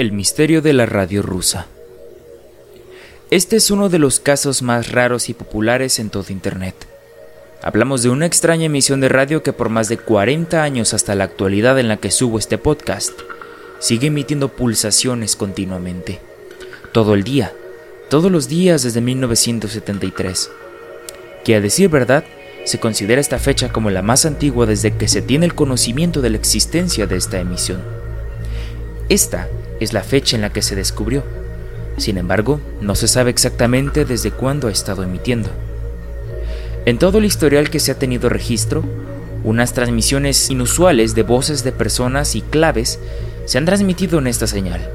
El misterio de la radio rusa. Este es uno de los casos más raros y populares en todo Internet. Hablamos de una extraña emisión de radio que por más de 40 años hasta la actualidad en la que subo este podcast, sigue emitiendo pulsaciones continuamente. Todo el día, todos los días desde 1973. Que a decir verdad, se considera esta fecha como la más antigua desde que se tiene el conocimiento de la existencia de esta emisión. Esta es la fecha en la que se descubrió. Sin embargo, no se sabe exactamente desde cuándo ha estado emitiendo. En todo el historial que se ha tenido registro, unas transmisiones inusuales de voces de personas y claves se han transmitido en esta señal.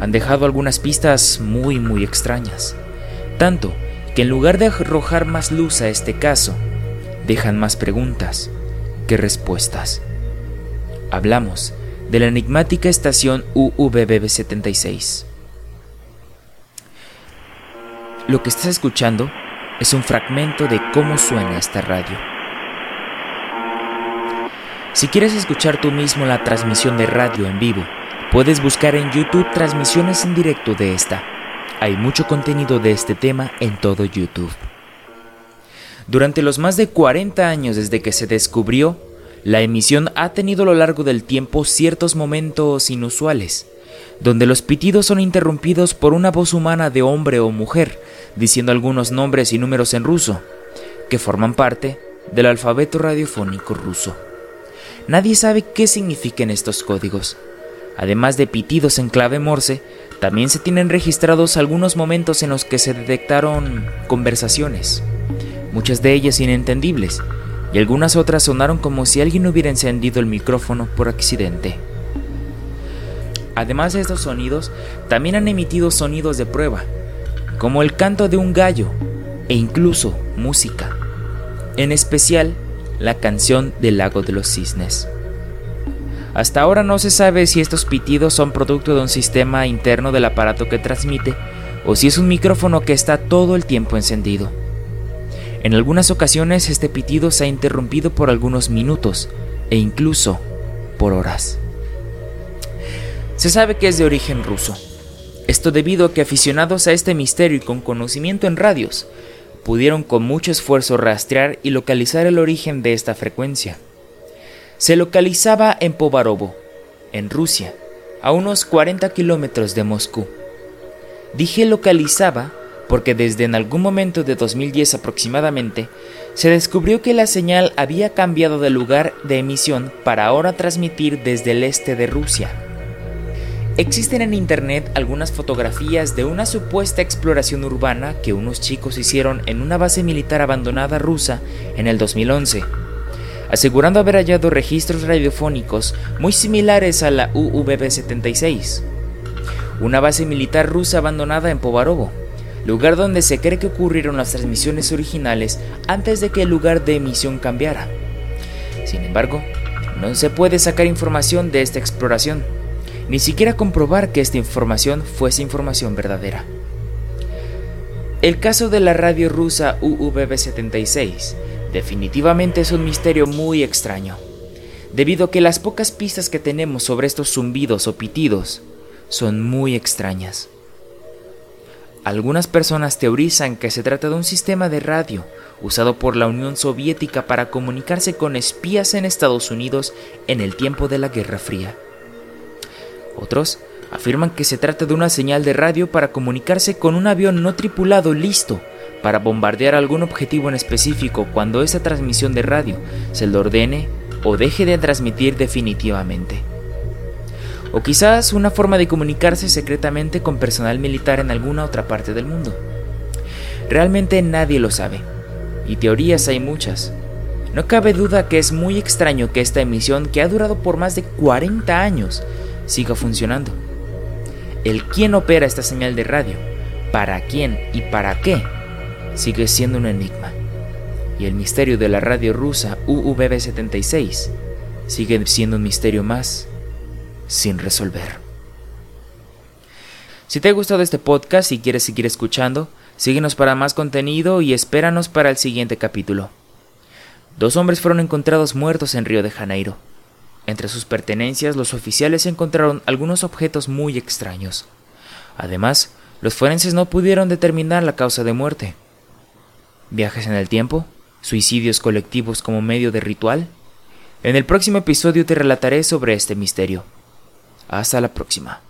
Han dejado algunas pistas muy muy extrañas, tanto que en lugar de arrojar más luz a este caso, dejan más preguntas que respuestas. Hablamos de la enigmática estación UVBB76. Lo que estás escuchando es un fragmento de cómo suena esta radio. Si quieres escuchar tú mismo la transmisión de radio en vivo, puedes buscar en YouTube transmisiones en directo de esta. Hay mucho contenido de este tema en todo YouTube. Durante los más de 40 años desde que se descubrió, la emisión ha tenido a lo largo del tiempo ciertos momentos inusuales, donde los pitidos son interrumpidos por una voz humana de hombre o mujer, diciendo algunos nombres y números en ruso, que forman parte del alfabeto radiofónico ruso. Nadie sabe qué significan estos códigos. Además de pitidos en clave morse, también se tienen registrados algunos momentos en los que se detectaron conversaciones muchas de ellas inentendibles, y algunas otras sonaron como si alguien hubiera encendido el micrófono por accidente. Además de estos sonidos, también han emitido sonidos de prueba, como el canto de un gallo e incluso música, en especial la canción del lago de los cisnes. Hasta ahora no se sabe si estos pitidos son producto de un sistema interno del aparato que transmite o si es un micrófono que está todo el tiempo encendido. En algunas ocasiones este pitido se ha interrumpido por algunos minutos e incluso por horas. Se sabe que es de origen ruso. Esto debido a que aficionados a este misterio y con conocimiento en radios, pudieron con mucho esfuerzo rastrear y localizar el origen de esta frecuencia. Se localizaba en Povarovo, en Rusia, a unos 40 kilómetros de Moscú. Dije localizaba porque desde en algún momento de 2010 aproximadamente, se descubrió que la señal había cambiado de lugar de emisión para ahora transmitir desde el este de Rusia. Existen en internet algunas fotografías de una supuesta exploración urbana que unos chicos hicieron en una base militar abandonada rusa en el 2011, asegurando haber hallado registros radiofónicos muy similares a la UVB-76, una base militar rusa abandonada en Povarovo lugar donde se cree que ocurrieron las transmisiones originales antes de que el lugar de emisión cambiara. Sin embargo, no se puede sacar información de esta exploración, ni siquiera comprobar que esta información fuese información verdadera. El caso de la radio rusa UVB-76 definitivamente es un misterio muy extraño, debido a que las pocas pistas que tenemos sobre estos zumbidos o pitidos son muy extrañas. Algunas personas teorizan que se trata de un sistema de radio usado por la Unión Soviética para comunicarse con espías en Estados Unidos en el tiempo de la Guerra Fría. Otros afirman que se trata de una señal de radio para comunicarse con un avión no tripulado listo para bombardear algún objetivo en específico cuando esa transmisión de radio se le ordene o deje de transmitir definitivamente o quizás una forma de comunicarse secretamente con personal militar en alguna otra parte del mundo. Realmente nadie lo sabe, y teorías hay muchas. No cabe duda que es muy extraño que esta emisión, que ha durado por más de 40 años, siga funcionando. El quién opera esta señal de radio, para quién y para qué, sigue siendo un enigma. Y el misterio de la radio rusa UVB-76 sigue siendo un misterio más sin resolver. Si te ha gustado este podcast y quieres seguir escuchando, síguenos para más contenido y espéranos para el siguiente capítulo. Dos hombres fueron encontrados muertos en Río de Janeiro. Entre sus pertenencias, los oficiales encontraron algunos objetos muy extraños. Además, los forenses no pudieron determinar la causa de muerte. ¿Viajes en el tiempo? ¿Suicidios colectivos como medio de ritual? En el próximo episodio te relataré sobre este misterio. Hasta la próxima.